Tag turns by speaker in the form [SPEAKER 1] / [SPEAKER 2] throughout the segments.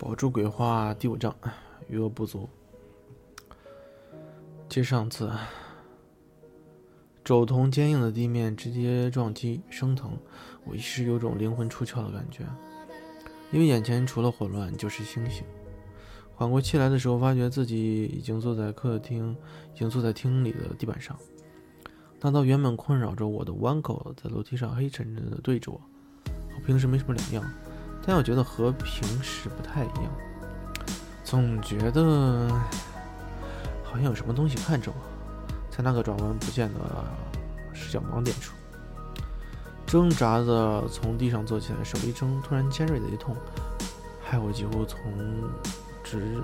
[SPEAKER 1] 宝珠鬼话第五章，余额不足。接上次，肘同坚硬的地面直接撞击，生疼，我一时有种灵魂出窍的感觉。因为眼前除了混乱就是星星。缓过气来的时候，发觉自己已经坐在客厅，已经坐在厅里的地板上。那道原本困扰着我的弯口，在楼梯上黑沉沉的对着我，和平时没什么两样。但我觉得和平时不太一样，总觉得好像有什么东西看着我，在那个转弯不见的视角盲点处，挣扎着从地上坐起来，手一撑，突然尖锐的一痛，害我几乎从直，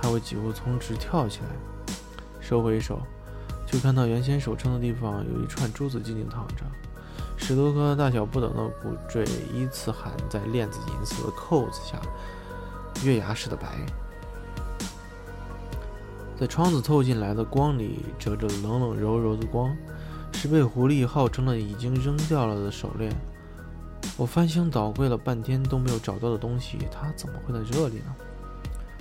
[SPEAKER 1] 害我几乎从直跳起来，收回手，就看到原先手撑的地方有一串珠子静静躺着。十多颗大小不等的骨坠依次含在链子银色的扣子下，月牙似的白，在窗子透进来的光里折着冷冷柔柔的光，是被狐狸号称了已经扔掉了的手链。我翻箱倒柜了半天都没有找到的东西，它怎么会在这里呢？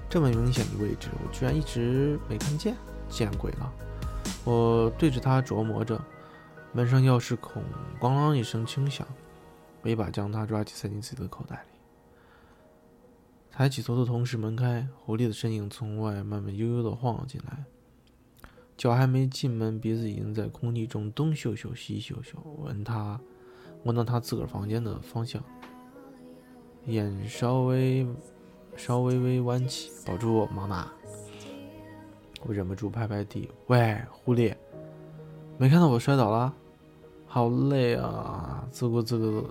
[SPEAKER 1] 这么明显的位置，我居然一直没看见，见鬼了！我对着它琢磨着。门上钥匙孔“咣啷”一声轻响，我一把将它抓起，塞进自己的口袋里。抬起头的同时，门开，狐狸的身影从外慢慢悠悠地晃了进来，脚还没进门，鼻子已经在空气中东嗅嗅西嗅嗅，闻它，闻到他自个儿房间的方向，眼稍微稍微微弯起，保住，妈妈？我忍不住拍拍地，喂，狐狸，没看到我摔倒了？好累啊！自顾自的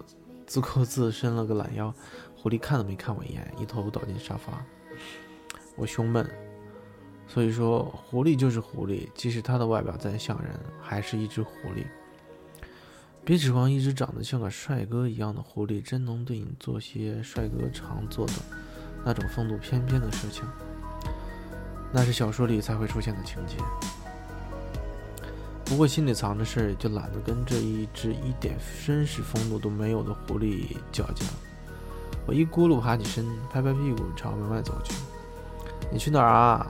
[SPEAKER 1] 自顾自伸了个懒腰，狐狸看都没看我一眼，一头倒进沙发。我胸闷，所以说狐狸就是狐狸，即使它的外表再像人，还是一只狐狸。别指望一只长得像个帅哥一样的狐狸真能对你做些帅哥常做的那种风度翩翩的事情，那是小说里才会出现的情节。不过心里藏着事儿，就懒得跟这一只一点绅士风度都没有的狐狸较劲。我一咕噜爬起身，拍拍屁股朝门外走去。你去哪儿啊？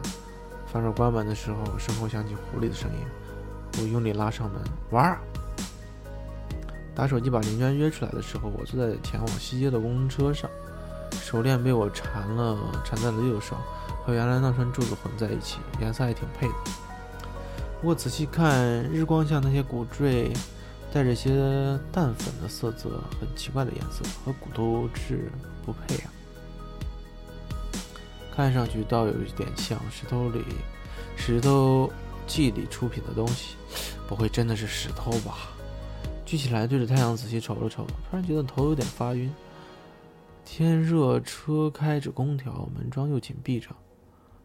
[SPEAKER 1] 反手关门的时候，身后响起狐狸的声音。我用力拉上门，玩儿。打手机把林娟约出来的时候，我坐在前往西街的公车上，手链被我缠了，缠在了右手，和原来那串珠子混在一起，颜色还挺配的。不过仔细看，日光下那些骨坠，带着些淡粉的色泽，很奇怪的颜色，和骨头质不配啊。看上去倒有一点像石头里、石头记里出品的东西，不会真的是石头吧？举起来对着太阳仔细瞅了瞅，突然觉得头有点发晕。天热，车开着空调，门窗又紧闭着，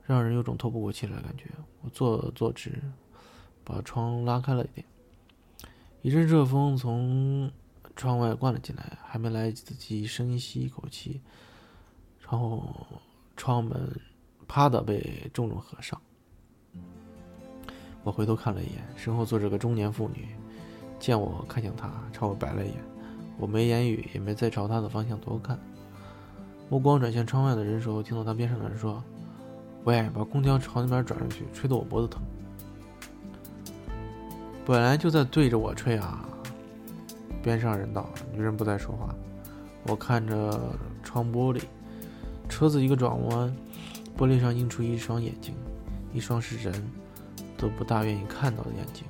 [SPEAKER 1] 让人有种透不过气来的感觉。我坐坐直。把窗拉开了一点，一阵热风从窗外灌了进来，还没来得及深吸一口气，窗户窗门啪的被重重合上。我回头看了一眼，身后坐着个中年妇女，见我看向她，朝我白了一眼。我没言语，也没再朝她的方向多看，目光转向窗外的人时候，听到她边上的人说：“喂，把空调朝那边转转去，吹得我脖子疼。”本来就在对着我吹啊！边上人道：“女人不再说话。”我看着窗玻璃，车子一个转弯，玻璃上映出一双眼睛，一双是人都不大愿意看到的眼睛。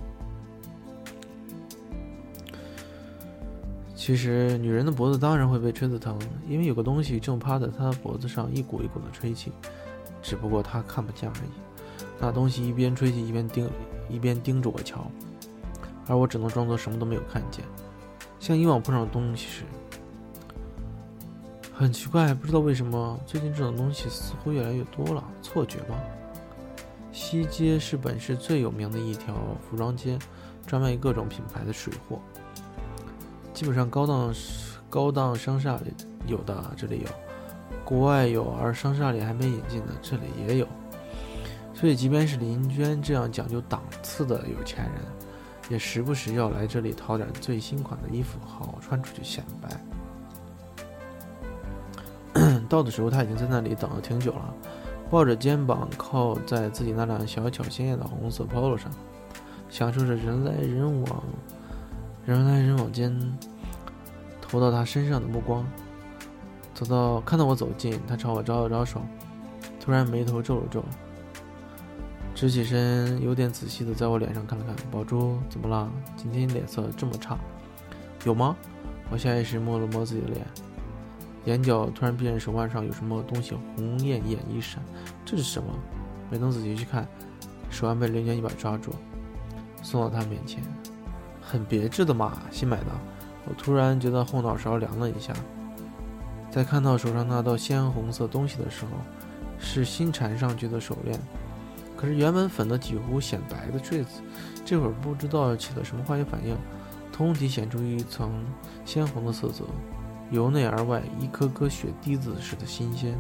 [SPEAKER 1] 其实，女人的脖子当然会被吹得疼，因为有个东西正趴在她的脖子上一股一股的吹气，只不过她看不见而已。那东西一边吹气一边盯，一边盯着我瞧。而我只能装作什么都没有看见，像以往碰上东西时，很奇怪，不知道为什么最近这种东西似乎越来越多了，错觉吗？西街是本市最有名的一条服装街，专卖各种品牌的水货，基本上高档高档商厦里有的这里有，国外有，而商厦里还没引进的这里也有，所以即便是林娟这样讲究档次的有钱人。也时不时要来这里淘点最新款的衣服，好穿出去显摆。到的时候他已经在那里等了挺久了，抱着肩膀靠在自己那辆小巧鲜艳的红色 Polo 上，享受着人来人往、人来人往间投到他身上的目光。走到看到我走近，他朝我招了招手，突然眉头皱了皱，直起身，有点仔细的在我脸上看了看。宝珠，怎么了？今天脸色这么差？有吗？我下意识摸了摸自己的脸，眼角突然瞥见手腕上有什么东西红艳艳一闪，这是什么？没等仔细去看，手腕被林娟一把抓住，送到他面前。很别致的嘛，新买的。我突然觉得后脑勺凉了一下。在看到手上那道鲜红色东西的时候，是新缠上去的手链。可是原本粉的几乎显白的坠子，这会儿不知道起了什么化学反应，通体显出一层鲜红的色泽，由内而外一颗颗血滴子似的新鲜。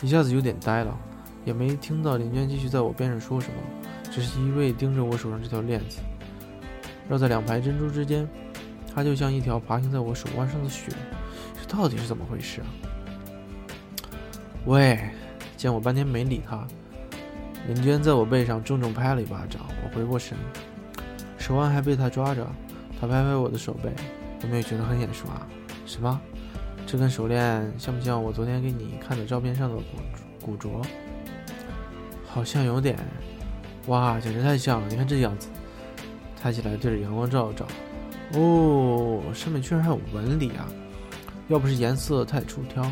[SPEAKER 1] 一下子有点呆了，也没听到林娟继续在我边上说什么，只是一味盯着我手上这条链子，绕在两排珍珠之间，它就像一条爬行在我手腕上的雪。到底是怎么回事啊？喂！见我半天没理他，林娟在我背上重重拍了一巴掌。我回过神，手腕还被她抓着。她拍拍我的手背，有没有觉得很眼熟啊？什么？这根手链像不像我昨天给你看的照片上的古古镯？好像有点。哇，简直太像了！你看这样子，抬起来对着阳光照照。哦，上面居然还有纹理啊！要不是颜色太出挑，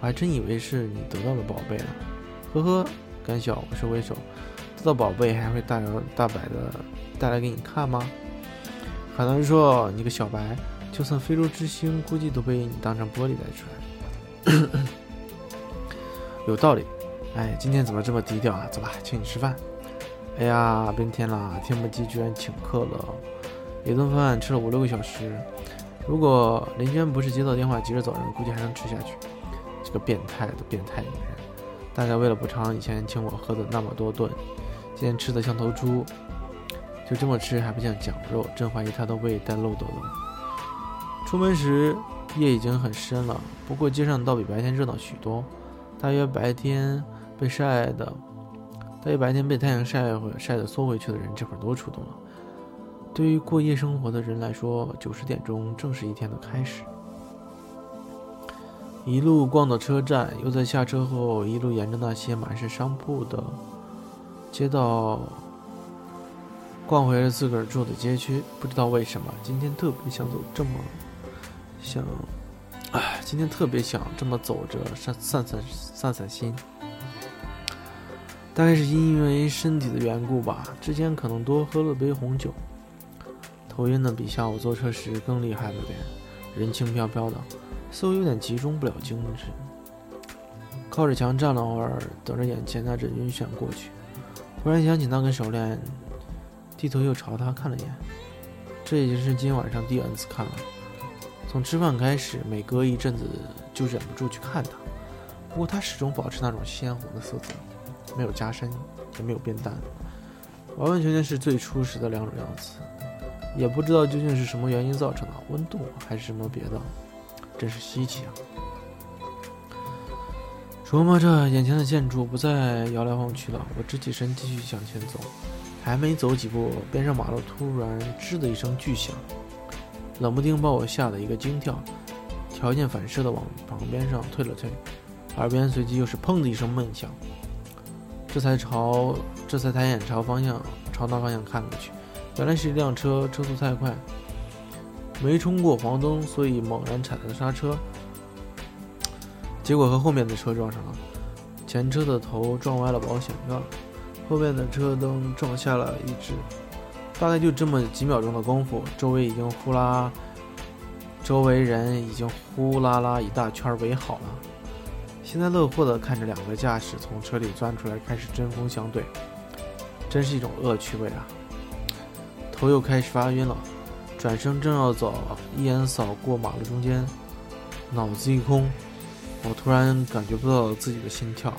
[SPEAKER 1] 我还真以为是你得到的宝贝呢。呵呵，干笑，我是挥手，得到宝贝还会大摇大摆的带来给你看吗？很难说，你个小白，就算非洲之星，估计都被你当成玻璃带出来。有道理。哎，今天怎么这么低调啊？走吧，请你吃饭。哎呀，变天了，天不鸡居然请客了，一顿饭吃了五六个小时。如果林娟不是接到电话急着走人，估计还能吃下去。这个变态的变态女人，大概为了补偿以前请我喝的那么多顿，今天吃的像头猪，就这么吃还不像讲肉，真怀疑他的胃带漏斗了。出门时夜已经很深了，不过街上倒比白天热闹许多。大约白天被晒的，大约白天被太阳晒回晒的缩回去的人，这会儿都出动了。对于过夜生活的人来说，九十点钟正是一天的开始。一路逛到车站，又在下车后一路沿着那些满是商铺的街道逛回了自个儿住的街区。不知道为什么，今天特别想走这么想，哎，今天特别想这么走着散散散散散心。大概是因为身体的缘故吧，之前可能多喝了杯红酒。头晕的比下午坐车时更厉害了点，人轻飘飘的，似乎有点集中不了精神。靠着墙站了会儿，等着眼前那阵晕眩过去。忽然想起那根手链，低头又朝他看了一眼。这已经是今晚上第 N 次看了。从吃饭开始，每隔一阵子就忍不住去看他。不过他始终保持那种鲜红的色泽，没有加深，也没有变淡，完完全全是最初时的两种样子。也不知道究竟是什么原因造成的，温度还是什么别的，真是稀奇啊！琢磨着眼前的建筑，不再摇来晃去了。我直起身继续向前走，还没走几步，边上马路突然“吱”的一声巨响，冷不丁把我吓得一个惊跳，条件反射的往旁边上退了退，耳边随即又是“砰”的一声闷响，这才朝这才抬眼朝方向朝那方向看过去。原来是一辆车，车速太快，没冲过黄灯，所以猛然踩了刹车，结果和后面的车撞上了。前车的头撞歪了保险杠，后面的车灯撞下了一只。大概就这么几秒钟的功夫，周围已经呼啦，周围人已经呼啦啦一大圈围好了，幸灾乐祸地看着两个驾驶从车里钻出来，开始针锋相对，真是一种恶趣味啊！头又开始发晕了，转身正要走，一眼扫过马路中间，脑子一空，我突然感觉不到自己的心跳。